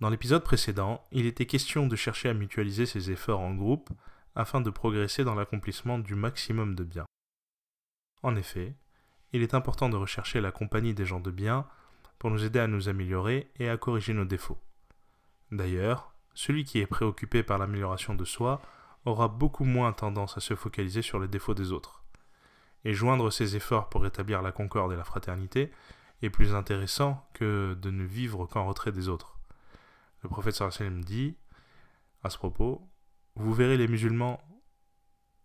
Dans l'épisode précédent, il était question de chercher à mutualiser ses efforts en groupe afin de progresser dans l'accomplissement du maximum de bien. En effet, il est important de rechercher la compagnie des gens de bien pour nous aider à nous améliorer et à corriger nos défauts. D'ailleurs, celui qui est préoccupé par l'amélioration de soi aura beaucoup moins tendance à se focaliser sur les défauts des autres. Et joindre ses efforts pour rétablir la concorde et la fraternité est plus intéressant que de ne vivre qu'en retrait des autres. Le prophète sallam dit à ce propos Vous verrez les musulmans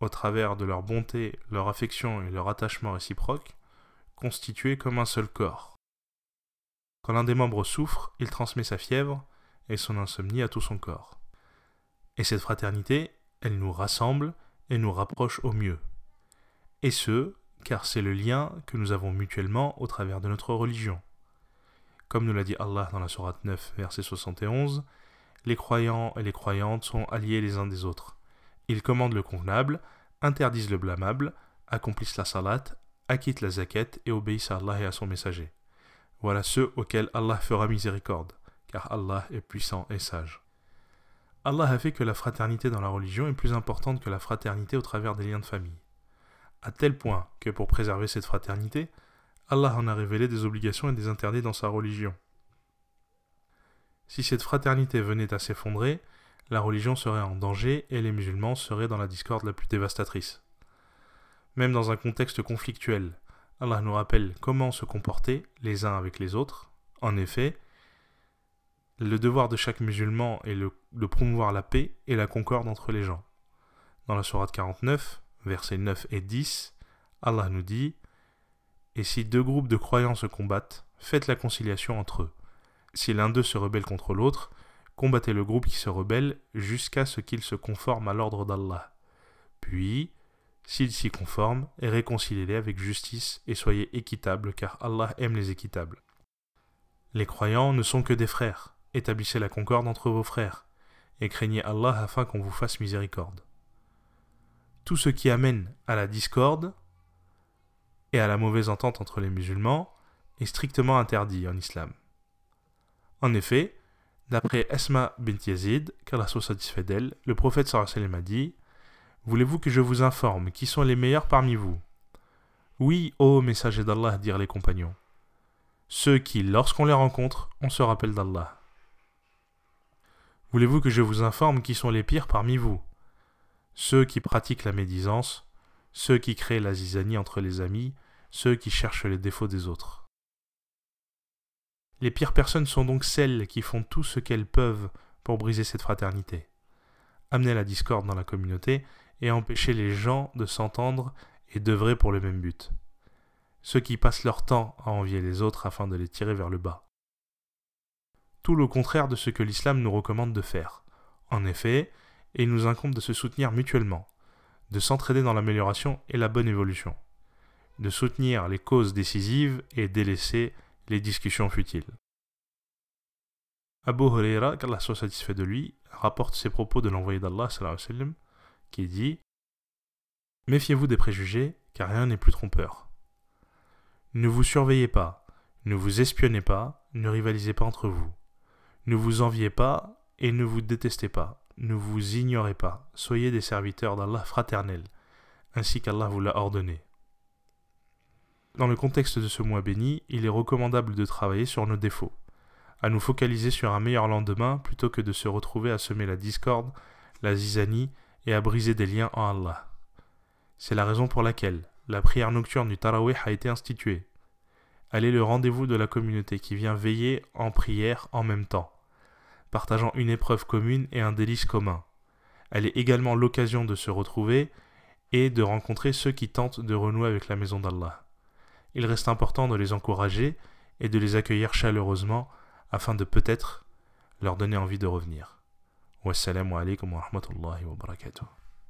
au travers de leur bonté, leur affection et leur attachement réciproque, constitués comme un seul corps. Quand l'un des membres souffre, il transmet sa fièvre et son insomnie à tout son corps. Et cette fraternité, elle nous rassemble et nous rapproche au mieux. Et ce, car c'est le lien que nous avons mutuellement au travers de notre religion. Comme nous l'a dit Allah dans la Sourate 9, verset 71, les croyants et les croyantes sont alliés les uns des autres. Ils commandent le convenable, interdisent le blâmable, accomplissent la salat, acquittent la zakat et obéissent à Allah et à son messager. Voilà ceux auxquels Allah fera miséricorde, car Allah est puissant et sage. Allah a fait que la fraternité dans la religion est plus importante que la fraternité au travers des liens de famille. À tel point que pour préserver cette fraternité, Allah en a révélé des obligations et des interdits dans sa religion. Si cette fraternité venait à s'effondrer, la religion serait en danger et les musulmans seraient dans la discorde la plus dévastatrice. Même dans un contexte conflictuel, Allah nous rappelle comment se comporter les uns avec les autres. En effet, le devoir de chaque musulman est de promouvoir la paix et la concorde entre les gens. Dans la Sourate 49, versets 9 et 10, Allah nous dit Et si deux groupes de croyants se combattent, faites la conciliation entre eux. Si l'un d'eux se rebelle contre l'autre, combattez le groupe qui se rebelle jusqu'à ce qu'il se conforme à l'ordre d'Allah. Puis, s'il s'y conforme, réconciliez-les avec justice et soyez équitables, car Allah aime les équitables. Les croyants ne sont que des frères. Établissez la concorde entre vos frères, et craignez Allah afin qu'on vous fasse miséricorde. Tout ce qui amène à la discorde et à la mauvaise entente entre les musulmans est strictement interdit en islam. En effet, d'après Esma bint Yazid, qu'Allah soit satisfait d'elle, le prophète sallallahu a dit Voulez-vous que je vous informe qui sont les meilleurs parmi vous? Oui, ô messager d'Allah, dirent les compagnons. Ceux qui, lorsqu'on les rencontre, on se rappelle d'Allah. Voulez-vous que je vous informe qui sont les pires parmi vous? Ceux qui pratiquent la médisance, ceux qui créent la zizanie entre les amis, ceux qui cherchent les défauts des autres. Les pires personnes sont donc celles qui font tout ce qu'elles peuvent pour briser cette fraternité, amener la discorde dans la communauté et empêcher les gens de s'entendre et d'œuvrer pour le même but. Ceux qui passent leur temps à envier les autres afin de les tirer vers le bas tout le contraire de ce que l'islam nous recommande de faire. En effet, il nous incombe de se soutenir mutuellement, de s'entraider dans l'amélioration et la bonne évolution, de soutenir les causes décisives et délaisser les discussions futiles. Abu Huraira, qu'Allah soit satisfait de lui, rapporte ces propos de l'envoyé d'Allah qui dit Méfiez-vous des préjugés, car rien n'est plus trompeur. Ne vous surveillez pas, ne vous espionnez pas, ne rivalisez pas entre vous. Ne vous enviez pas et ne vous détestez pas. Ne vous ignorez pas. Soyez des serviteurs d'Allah fraternel, ainsi qu'Allah vous l'a ordonné. Dans le contexte de ce mois béni, il est recommandable de travailler sur nos défauts, à nous focaliser sur un meilleur lendemain plutôt que de se retrouver à semer la discorde, la zizanie et à briser des liens en Allah. C'est la raison pour laquelle la prière nocturne du Tarawih a été instituée. Elle est le rendez-vous de la communauté qui vient veiller en prière en même temps, partageant une épreuve commune et un délice commun. Elle est également l'occasion de se retrouver et de rencontrer ceux qui tentent de renouer avec la maison d'Allah. Il reste important de les encourager et de les accueillir chaleureusement afin de peut-être leur donner envie de revenir. Wassalamu alaikum wa rahmatullahi wa barakatuh.